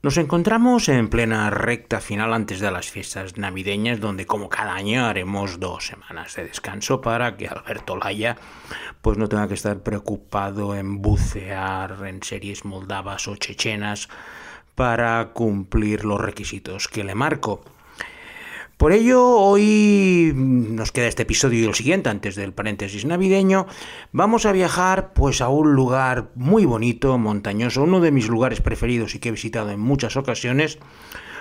Nos encontramos en plena recta final antes de las fiestas navideñas, donde como cada año haremos dos semanas de descanso para que Alberto Laya pues no tenga que estar preocupado en bucear en series moldavas o chechenas para cumplir los requisitos que le marco. Por ello, hoy nos queda este episodio y el siguiente antes del paréntesis navideño. Vamos a viajar pues a un lugar muy bonito, montañoso, uno de mis lugares preferidos y que he visitado en muchas ocasiones,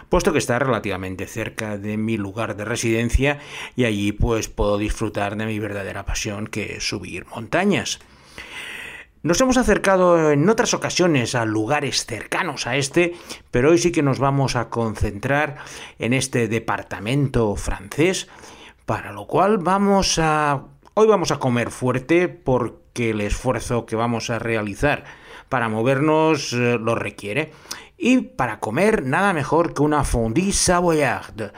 puesto que está relativamente cerca de mi lugar de residencia y allí pues puedo disfrutar de mi verdadera pasión que es subir montañas. Nos hemos acercado en otras ocasiones a lugares cercanos a este, pero hoy sí que nos vamos a concentrar en este departamento francés, para lo cual vamos a... Hoy vamos a comer fuerte porque el esfuerzo que vamos a realizar para movernos eh, lo requiere. Y para comer nada mejor que una fondue savoyarde,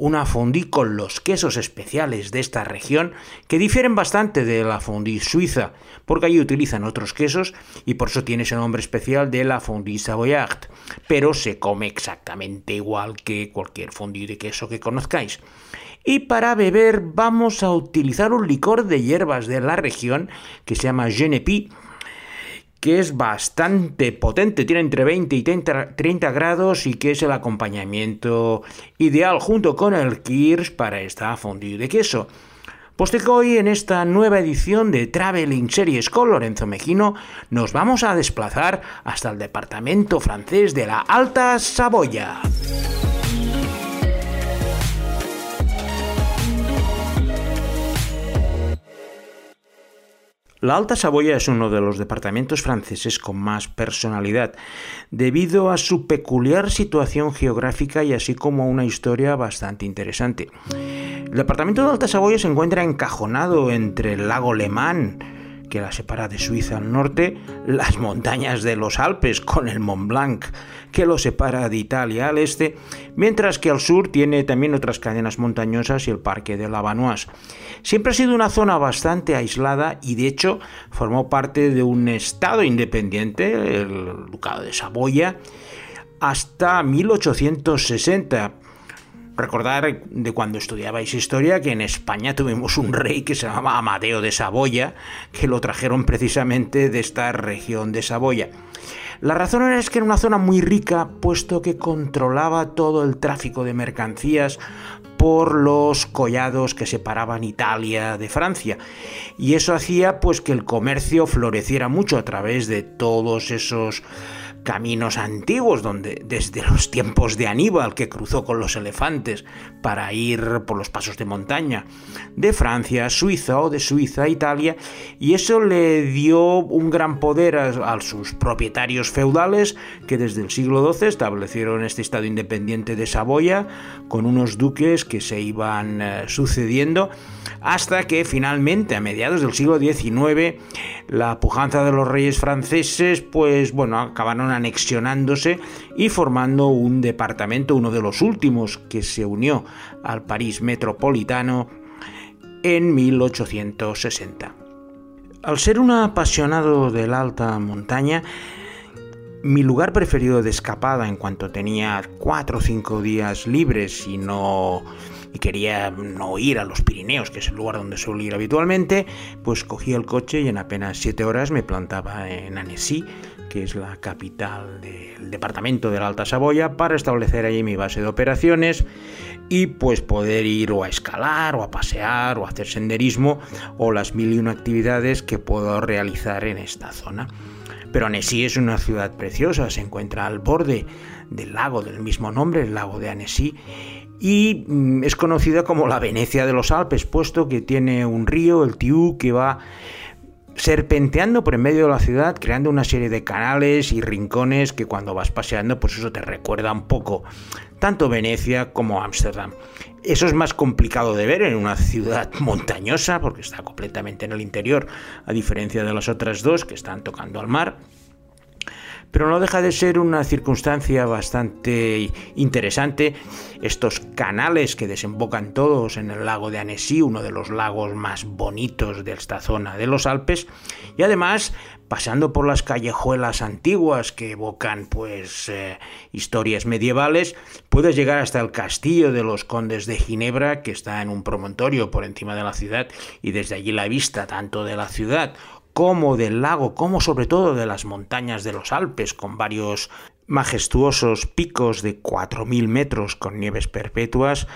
una fondue con los quesos especiales de esta región que difieren bastante de la fondue suiza, porque allí utilizan otros quesos y por eso tiene ese nombre especial de la fondue savoyard, pero se come exactamente igual que cualquier fondue de queso que conozcáis. Y para beber vamos a utilizar un licor de hierbas de la región que se llama Genepi, que es bastante potente, tiene entre 20 y 30, grados y que es el acompañamiento ideal junto con el Kirsch para esta fondue de queso. Pues hoy en esta nueva edición de Traveling Series con Lorenzo Mejino nos vamos a desplazar hasta el departamento francés de la Alta Saboya. La Alta Saboya es uno de los departamentos franceses con más personalidad, debido a su peculiar situación geográfica y así como una historia bastante interesante. El departamento de Alta Saboya se encuentra encajonado entre el lago Le Mans, que la separa de Suiza al norte, las montañas de los Alpes con el Mont Blanc, que lo separa de Italia al este, mientras que al sur tiene también otras cadenas montañosas y el Parque de la. Siempre ha sido una zona bastante aislada y de hecho formó parte de un estado independiente, el Ducado de Saboya, hasta 1860 recordar de cuando estudiabais historia que en España tuvimos un rey que se llamaba Amadeo de Saboya, que lo trajeron precisamente de esta región de Saboya. La razón es que era una zona muy rica, puesto que controlaba todo el tráfico de mercancías por los collados que separaban Italia de Francia. Y eso hacía pues que el comercio floreciera mucho a través de todos esos caminos antiguos donde desde los tiempos de Aníbal que cruzó con los elefantes para ir por los pasos de montaña de Francia a Suiza o de Suiza a Italia y eso le dio un gran poder a, sus propietarios feudales que desde el siglo XII establecieron este estado independiente de Saboya con unos duques que se iban eh, sucediendo hasta que finalmente a mediados del siglo XIX la pujanza de los reyes franceses pues bueno acabaron anexionándose y formando un departamento, uno de los últimos que se unió al París metropolitano en 1860. Al ser un apasionado de la alta montaña, mi lugar preferido de escapada en cuanto tenía cuatro o cinco días libres y no quería no ir a los Pirineos, que es el lugar donde suelo ir habitualmente, pues cogí el coche y en apenas siete horas me plantaba en Annecy, que es la capital del departamento de la Alta Saboya, para establecer allí mi base de operaciones y pues poder ir o a escalar o a pasear o a hacer senderismo o las mil y una actividades que puedo realizar en esta zona. Pero Annecy es una ciudad preciosa, se encuentra al borde del lago del mismo nombre, el lago de Annecy, y mm, es conocida como la Venecia de los Alpes, puesto que tiene un río, el Tiú, que va serpenteando por en medio de la ciudad, creando una serie de canales y rincones que cuando vas paseando, pues eso te recuerda un poco tanto Venecia como Ámsterdam. Eso es más complicado de ver en una ciudad montañosa, porque está completamente en el interior, a diferencia de las otras dos que están tocando al mar. Pero no deja de ser una circunstancia bastante interesante. Estos canales que desembocan todos en el lago de Annecy, uno de los lagos más bonitos de esta zona de los Alpes, y además pasando por las callejuelas antiguas que evocan pues eh, historias medievales, puedes llegar hasta el castillo de los condes de Ginebra, que está en un promontorio por encima de la ciudad, y desde allí la vista tanto de la ciudad como del lago, como sobre todo de las montañas de los Alpes, con varios majestuosos picos de 4.000 metros con nieves perpetuas,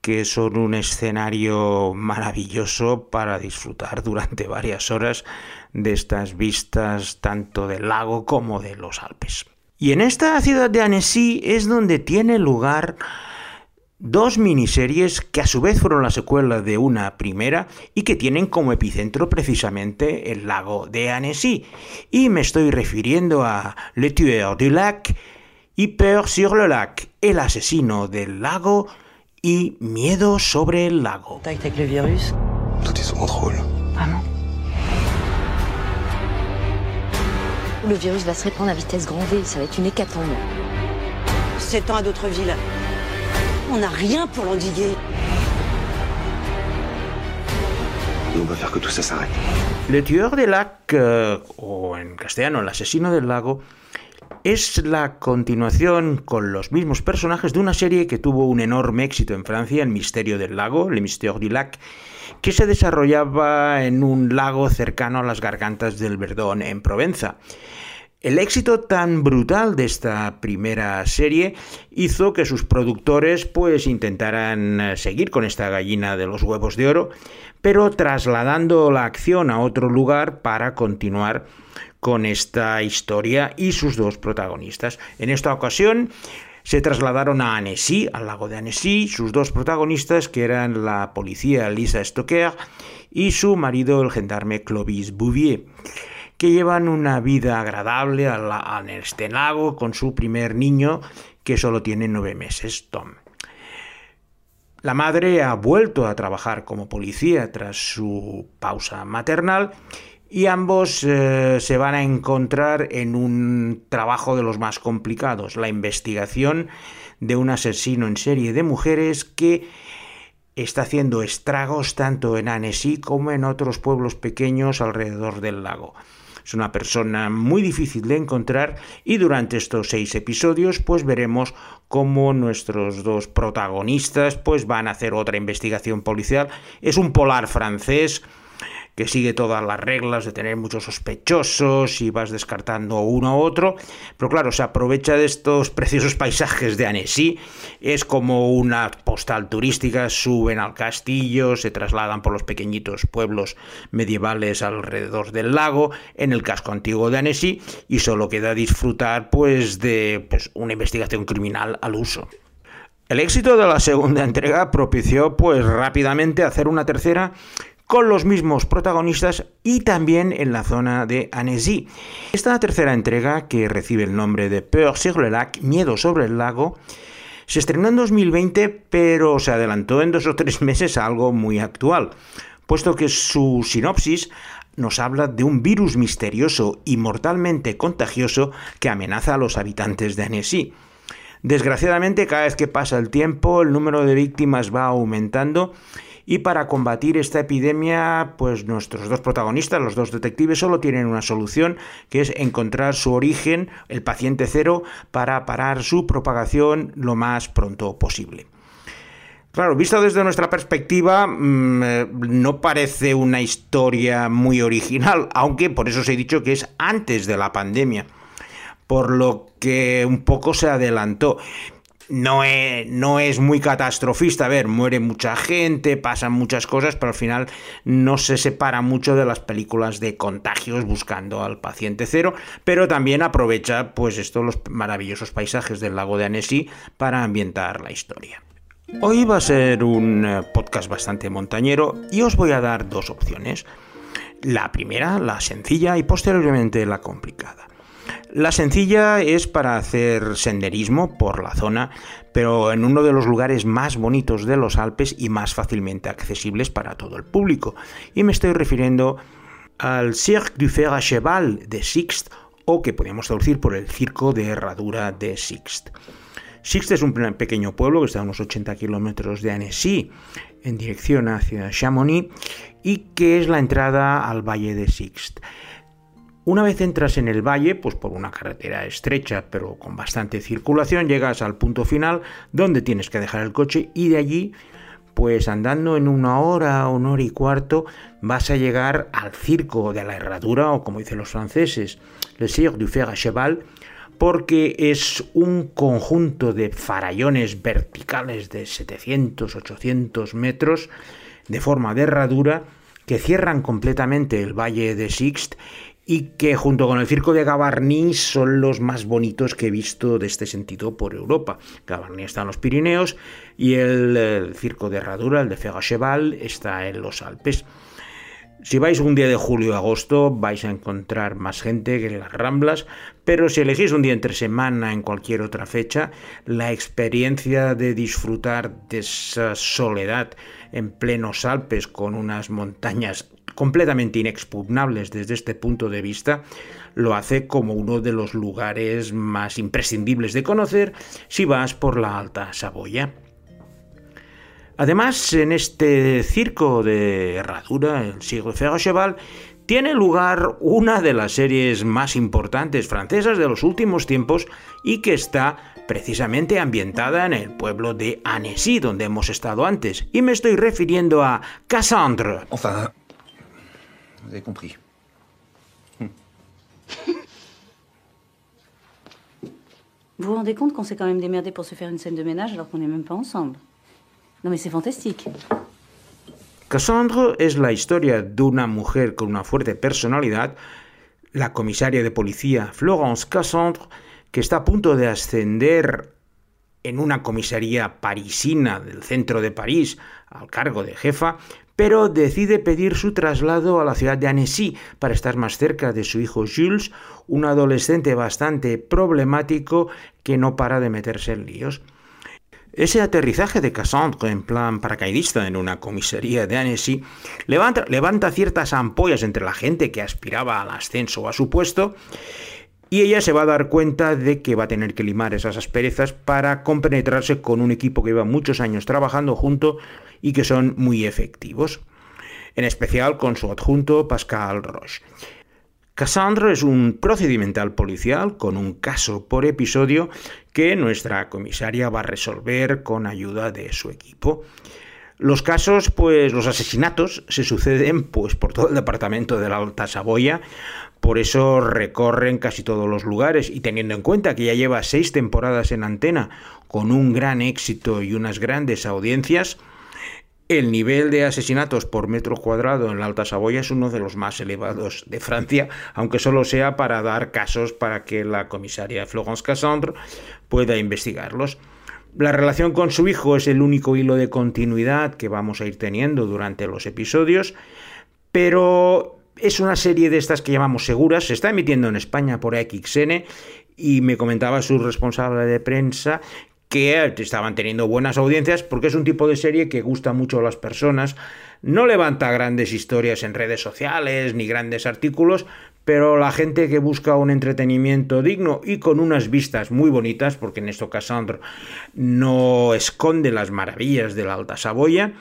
que son un escenario maravilloso para disfrutar durante varias horas de estas vistas tanto del lago como de los Alpes. Y en esta ciudad de Annecy es donde tiene lugar dos miniseries que a su vez fueron la secuela de una primera y que tienen como epicentro precisamente el lago de Annecy. Y me estoy refiriendo a Le Tueur du Lac y Peur sur le Lac, el asesino del lago y Miedo sobre el lago. Contact le virus Tout est sous contrôle. Vraiment Le virus va se répandre à vitesse grand V, ça va être une hécatombe. S'étend à d'autres villes. On n'a rien pour l'endiguer. Nous, on va faire que tout ça s'arrête. Le Tueur del Lac, eh, o en castellano El asesino del lago, es la continuación con los mismos personajes de una serie que tuvo un enorme éxito en Francia, El misterio del lago, Le Mystère du Lac, que se desarrollaba en un lago cercano a las gargantas del Verdón en Provenza. El éxito tan brutal de esta primera serie hizo que sus productores pues intentaran eh, seguir con esta gallina de los huevos de oro, pero trasladando la acción a otro lugar para continuar con esta historia y sus dos protagonistas. En esta ocasión se trasladaron a Annecy, al lago de Annecy, sus dos protagonistas, que eran la policía Lisa Stoker y su marido, el gendarme Clovis Bouvier, que llevan una vida agradable en este lago con su primer niño, que solo tiene nueve meses, Tom. La madre ha vuelto a trabajar como policía tras su pausa maternal y ambos eh, se van a encontrar en un trabajo de los más complicados, la investigación de un asesino en serie de mujeres que está haciendo estragos tanto en Annecy como en otros pueblos pequeños alrededor del lago. Es una persona muy difícil de encontrar y durante estos seis episodios pues veremos cómo nuestros dos protagonistas pues van a hacer otra investigación policial. Es un polar francés que sigue todas las reglas de tener muchos sospechosos y vas descartando uno a otro, pero claro, se aprovecha de estos preciosos paisajes de Annecy, es como una postal turística, suben al castillo, se trasladan por los pequeñitos pueblos medievales alrededor del lago, en el casco antiguo de Annecy, y solo queda disfrutar pues de pues, una investigación criminal al uso. El éxito de la segunda entrega propició pues rápidamente hacer una tercera con los mismos protagonistas y también en la zona de Annecy. Esta tercera entrega, que recibe el nombre de Peur sur le lac, Miedo sobre el lago, se estrenó en 2020, pero se adelantó en dos o tres meses a algo muy actual, puesto que su sinopsis nos habla de un virus misterioso y mortalmente contagioso que amenaza a los habitantes de Annecy. Desgraciadamente, cada vez que pasa el tiempo, el número de víctimas va aumentando y para combatir esta epidemia, pues nuestros dos protagonistas, los dos detectives, solo tienen una solución, que es encontrar su origen, el paciente cero, para parar su propagación lo más pronto posible. Claro, visto desde nuestra perspectiva, mm, eh, no parece una historia muy original, aunque por eso os he dicho que es antes de la pandemia, por lo que un poco se adelantó no es, no es, muy catastrofista. A ver, muere mucha gente, pasan muchas cosas, pero al final no se separa mucho de las películas de contagios buscando al paciente cero, pero también aprovecha, pues, estos los maravillosos paisajes del lago de Annecy para ambientar la historia. Hoy va a ser un eh, podcast bastante montañero y os voy a dar dos opciones. La primera, la sencilla, y posteriormente la complicada. La sencilla es para hacer senderismo por la zona, pero en uno de los lugares más bonitos de los Alpes y más fácilmente accesibles para todo el público. Y me estoy refiriendo al Cirque du Fer à Cheval de Sixt o que podríamos traducir por el circo de herradura de Sixt. Sixt es un pequeño pueblo que está a unos 80 kilómetros de Annecy, en dirección hacia Chamonix, y que es la entrada al valle de Sixt. Una vez entras en el valle, pues por una carretera estrecha pero con bastante circulación, llegas al punto final donde tienes que dejar el coche y de allí, pues andando en una hora, una hora y cuarto, vas a llegar al circo de la herradura o como dicen los franceses, le Cirque du Fer à Cheval, porque es un conjunto de farallones verticales de 700-800 metros de forma de herradura que cierran completamente el valle de Sixt y que junto con el circo de Gavarnie son los más bonitos que he visto de este sentido por Europa. Gavarnie está en los Pirineos y el, circo de Herradura, el de Fegacheval, está en los Alpes. Si vais un día de julio o agosto vais a encontrar más gente que en las Ramblas, pero si elegís un día entre semana en cualquier otra fecha, la experiencia de disfrutar de esa soledad en plenos Alpes con unas montañas completamente inexpugnables desde este punto de vista, lo hace como uno de los lugares más imprescindibles de conocer si vas por la Alta Saboya. Además, en este circo de herradura, el siglo Cheval, tiene lugar una de las series más importantes francesas de los últimos tiempos y que está precisamente ambientada en el pueblo de Annecy, donde hemos estado antes. Y me estoy refiriendo a Cassandre. Enfin, Vous avez compris. Vous vous rendez compte qu'on s'est quand même démerdé pour se faire une scène de ménage alors qu'on n'est même pas ensemble Non mais c'est fantastique. Cassandre es la historia de una mujer con una fuerte personalidad, la comisaria de policía Florence Cassandre, que está a punto de ascender en una comisaría parisina del centro de París al cargo de jefa, pero decide pedir su traslado a la ciudad de Annecy para estar más cerca de su hijo Jules, un adolescente bastante problemático que no para de meterse en líos. Ese aterrizaje de Cassandre en plan paracaidista en una comisaría de Annecy levanta, levanta ciertas ampollas entre la gente que aspiraba al ascenso a su puesto y ella se va a dar cuenta de que va a tener que limar esas asperezas para compenetrarse con un equipo que lleva muchos años trabajando junto y que son muy efectivos, en especial con su adjunto Pascal Roche. Cassandra es un procedimental policial con un caso por episodio que nuestra comisaria va a resolver con ayuda de su equipo. Los casos, pues los asesinatos se suceden pues por todo el departamento de la Alta Saboya, por eso recorren casi todos los lugares y teniendo en cuenta que ya lleva seis temporadas en antena con un gran éxito y unas grandes audiencias, el nivel de asesinatos por metro cuadrado en la Alta Saboya es uno de los más elevados de Francia, aunque solo sea para dar casos para que la comisaria Florence Cassandre pueda investigarlos. La relación con su hijo es el único hilo de continuidad que vamos a ir teniendo durante los episodios, pero es una serie de estas que llamamos seguras, se está emitiendo en España por XN y me comentaba su responsable de prensa que estaban teniendo buenas audiencias porque es un tipo de serie que gusta mucho a las personas, no levanta grandes historias en redes sociales ni grandes artículos, pero la gente que busca un entretenimiento digno y con unas vistas muy bonitas, porque en esto Cassandra no esconde las maravillas de la Alta Saboya,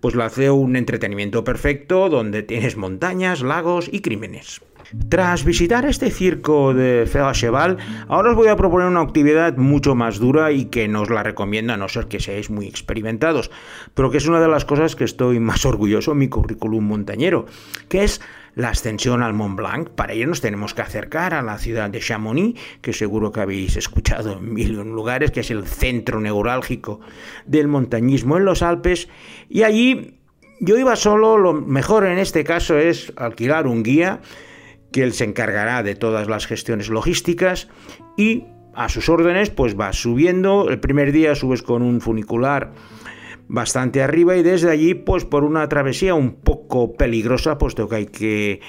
pues lo hace un entretenimiento perfecto donde tienes montañas, lagos y crímenes. Tras visitar este circo de Cheval, ahora os voy a proponer una actividad mucho más dura y que nos la recomiendo a no ser que seáis muy experimentados, pero que es una de las cosas que estoy más orgulloso en mi currículum montañero, que es la ascensión al Mont Blanc. Para ello nos tenemos que acercar a la ciudad de Chamonix, que seguro que habéis escuchado en mil lugares, que es el centro neurálgico del montañismo en los Alpes. Y allí yo iba solo, lo mejor en este caso es alquilar un guía, que él se encargará de todas las gestiones logísticas y a sus órdenes pues vas subiendo. El primer día subes con un funicular bastante arriba y desde allí pues por una travesía un poco peligrosa puesto que hay que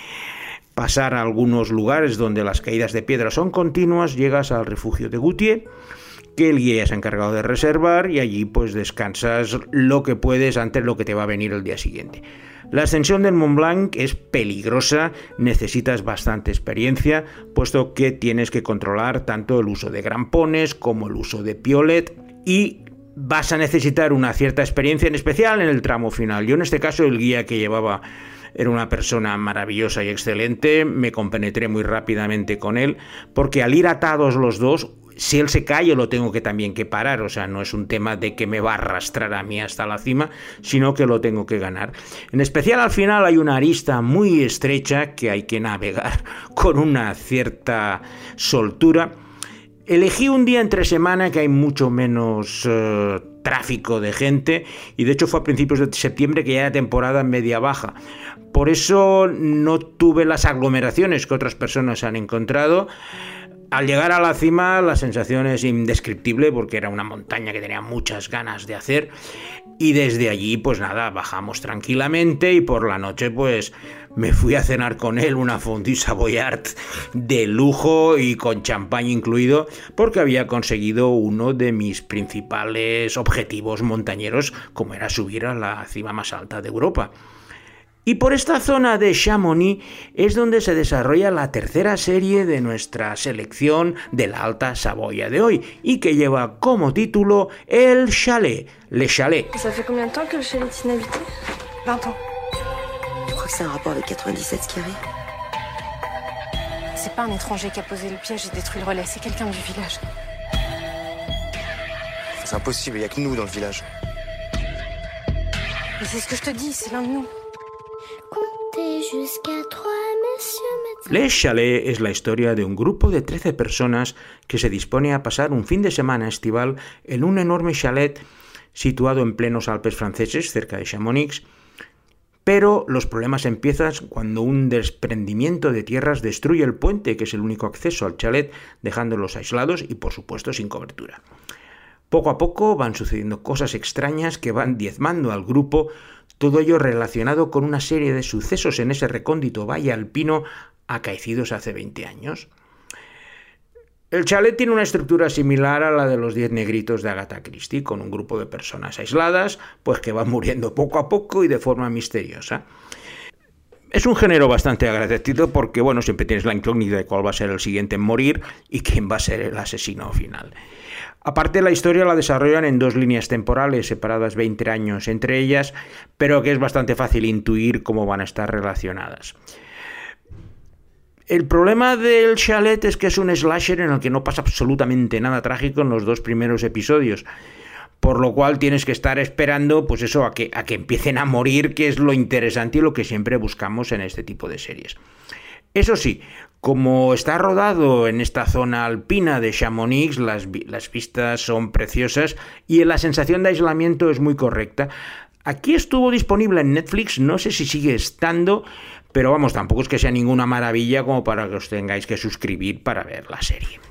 pasar a algunos lugares donde las caídas de piedra son continuas, llegas al refugio de Gutier que el guía se ha encargado de reservar y allí pues descansas lo que puedes antes lo que te va a venir el día siguiente. La ascensión del Mont Blanc es peligrosa, necesitas bastante experiencia, puesto que tienes que controlar tanto el uso de grampones como el uso de piolet y vas a necesitar una cierta experiencia en especial en el tramo final. Yo en este caso el guía que llevaba era una persona maravillosa y excelente, me compenetré muy rápidamente con él, porque al ir atados los dos, si él se cae, lo tengo que también que parar. O sea, no es un tema de que me va a arrastrar a mí hasta la cima, sino que lo tengo que ganar. En especial al final hay una arista muy estrecha que hay que navegar con una cierta soltura. Elegí un día entre semana que hay mucho menos eh, tráfico de gente y de hecho fue a principios de septiembre que ya era temporada media baja. Por eso no tuve las aglomeraciones que otras personas han encontrado. Al llegar a la cima la sensación es indescriptible porque era una montaña que tenía muchas ganas de hacer y desde allí pues nada, bajamos tranquilamente y por la noche pues me fui a cenar con él una fondue savoyard de lujo y con champán incluido porque había conseguido uno de mis principales objetivos montañeros como era subir a la cima más alta de Europa. Y por esta zona de Chamonix es donde se desarrolla la tercera serie de nuestra selección de la Alta Saboya de hoy y que lleva como título El Chalet, Le Chalet. Ça fait combien de temps que le chalet est inhabité 20 ans. Tu crois que c'est un rapport avec 97 ce qui arrive C'est pas un étranger qui a posé le piège et détruit le relais, c'est quelqu'un du village. C'est impossible, il y a que nous dans le village. Mais c'est ce que je te dis, c'est l'un de nous. Les Chalet es la historia de un grupo de 13 personas que se dispone a pasar un fin de semana estival en un enorme chalet situado en plenos Alpes franceses, cerca de Chamonix, pero los problemas empiezan cuando un desprendimiento de tierras destruye el puente, que es el único acceso al chalet, dejándolos aislados y por supuesto sin cobertura. Poco a poco van sucediendo cosas extrañas que van diezmando al grupo, todo ello relacionado con una serie de sucesos en ese recóndito valle alpino acaecidos hace 20 años. El chalet tiene una estructura similar a la de los diez negritos de Agatha Christie, con un grupo de personas aisladas, pues que van muriendo poco a poco y de forma misteriosa. Es un género bastante agradecido porque, bueno, siempre tienes la incógnita de cuál va a ser el siguiente en morir y quién va a ser el asesino final. Aparte, la historia la desarrollan en dos líneas temporales separadas 20 años entre ellas, pero que es bastante fácil intuir cómo van a estar relacionadas. El problema del chalet es que es un slasher en el que no pasa absolutamente nada trágico en los dos primeros episodios. Por lo cual tienes que estar esperando, pues eso, a que, a que empiecen a morir, que es lo interesante y lo que siempre buscamos en este tipo de series. Eso sí, como está rodado en esta zona alpina de Chamonix, las, vistas son preciosas y la sensación de aislamiento es muy correcta. Aquí estuvo disponible en Netflix, no sé si sigue estando, pero vamos, tampoco es que sea ninguna maravilla como para que os tengáis que suscribir para ver la serie.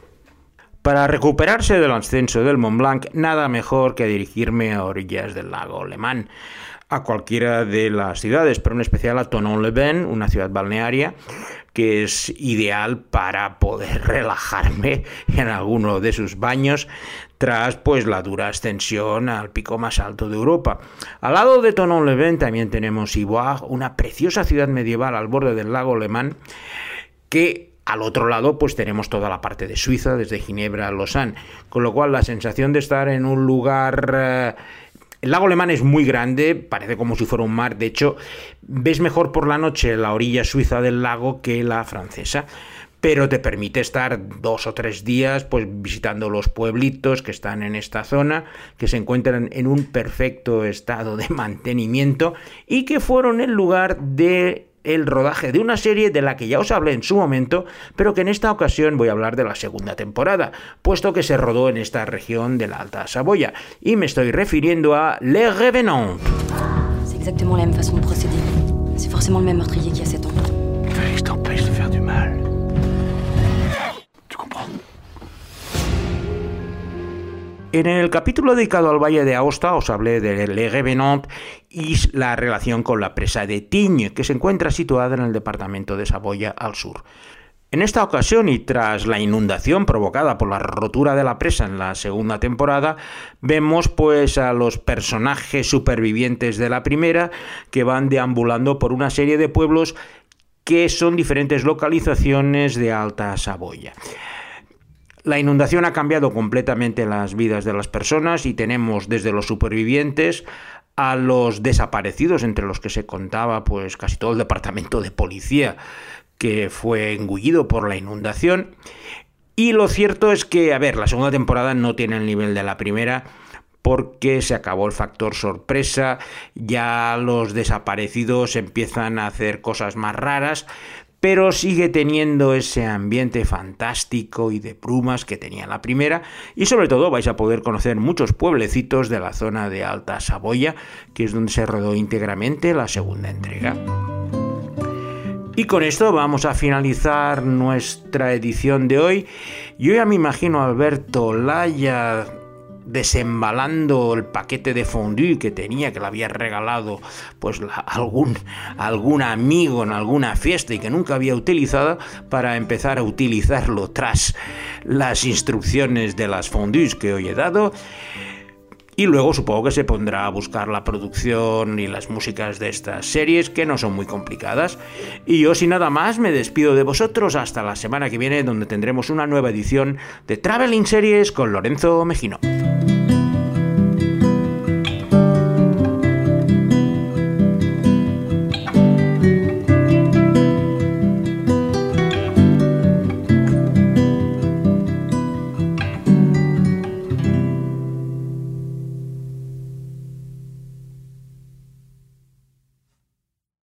Para recuperarse del ascenso del Mont Blanc, nada mejor que dirigirme a orillas del lago Le Mans, a cualquiera de las ciudades, pero en especial a Tonon-le-Bain, una ciudad balnearia, que es ideal para poder relajarme en alguno de sus baños tras pues la dura ascensión al pico más alto de Europa. Al lado de Tonon-le-Bain también tenemos Ivoire, una preciosa ciudad medieval al borde del lago Le Mans que al otro lado, pues tenemos toda la parte de Suiza, desde Ginebra a Lausanne, con lo cual la sensación de estar en un lugar eh, el lago alemán es muy grande, parece como si fuera un mar. De hecho, ves mejor por la noche la orilla suiza del lago que la francesa. Pero te permite estar dos o tres días pues visitando los pueblitos que están en esta zona, que se encuentran en un perfecto estado de mantenimiento y que fueron el lugar de el rodaje de una serie de la que ya os hablé en su momento, pero que en esta ocasión voy a hablar de la segunda temporada, puesto que se rodó en esta región de la Alta Saboya, y me estoy refiriendo a Le Revenant. C'est exactement la même façon de procéder. C'est forcément le même meurtrier qui a 7 ans. Fallait que je t'empêche de faire du mal. Tu comprends En el capítulo dedicado al Valle de Aosta os hablé de Le Revenant y la relación con la presa de Tignes, que se encuentra situada en el departamento de Saboya al sur. En esta ocasión y tras la inundación provocada por la rotura de la presa en la segunda temporada, vemos pues a los personajes supervivientes de la primera que van deambulando por una serie de pueblos que son diferentes localizaciones de Alta Saboya. La inundación ha cambiado completamente las vidas de las personas y tenemos desde los supervivientes a los desaparecidos, entre los que se contaba pues casi todo el departamento de policía que fue engullido por la inundación. Y lo cierto es que, a ver, la segunda temporada no tiene el nivel de la primera porque se acabó el factor sorpresa, ya los desaparecidos empiezan a hacer cosas más raras, pero sigue teniendo ese ambiente fantástico y de plumas que tenía la primera y sobre todo vais a poder conocer muchos pueblecitos de la zona de Alta Saboya, que es donde se rodó íntegramente la segunda entrega. Y con esto vamos a finalizar nuestra edición de hoy. Yo ya me imagino Alberto Laya desembalando el paquete de fondue que tenía, que le había regalado pues algún, algún amigo en alguna fiesta y que nunca había utilizado, para empezar a utilizarlo tras las instrucciones de las fondues que hoy he dado. Y luego supongo que se pondrá a buscar la producción y las músicas de estas series, que no son muy complicadas. Y yo sin nada más me despido de vosotros hasta la semana que viene, donde tendremos una nueva edición de Traveling Series con Lorenzo Mejino.